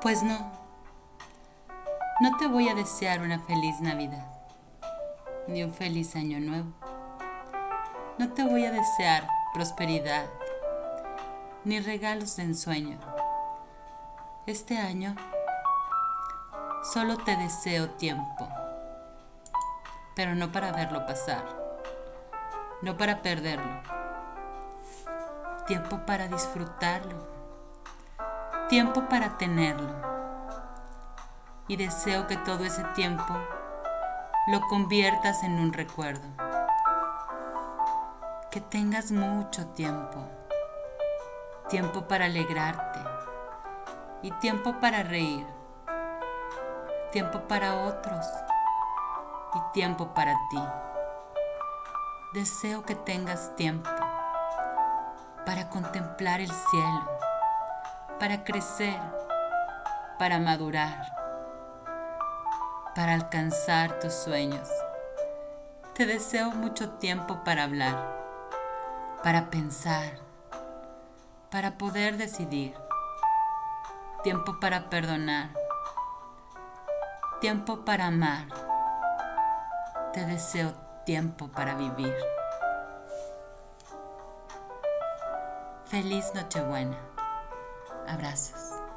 Pues no, no te voy a desear una feliz Navidad, ni un feliz año nuevo. No te voy a desear prosperidad, ni regalos de ensueño. Este año solo te deseo tiempo, pero no para verlo pasar, no para perderlo, tiempo para disfrutarlo tiempo para tenerlo. Y deseo que todo ese tiempo lo conviertas en un recuerdo. Que tengas mucho tiempo. Tiempo para alegrarte. Y tiempo para reír. Tiempo para otros. Y tiempo para ti. Deseo que tengas tiempo para contemplar el cielo para crecer, para madurar, para alcanzar tus sueños. Te deseo mucho tiempo para hablar, para pensar, para poder decidir, tiempo para perdonar, tiempo para amar. Te deseo tiempo para vivir. Feliz Nochebuena. Abrazos.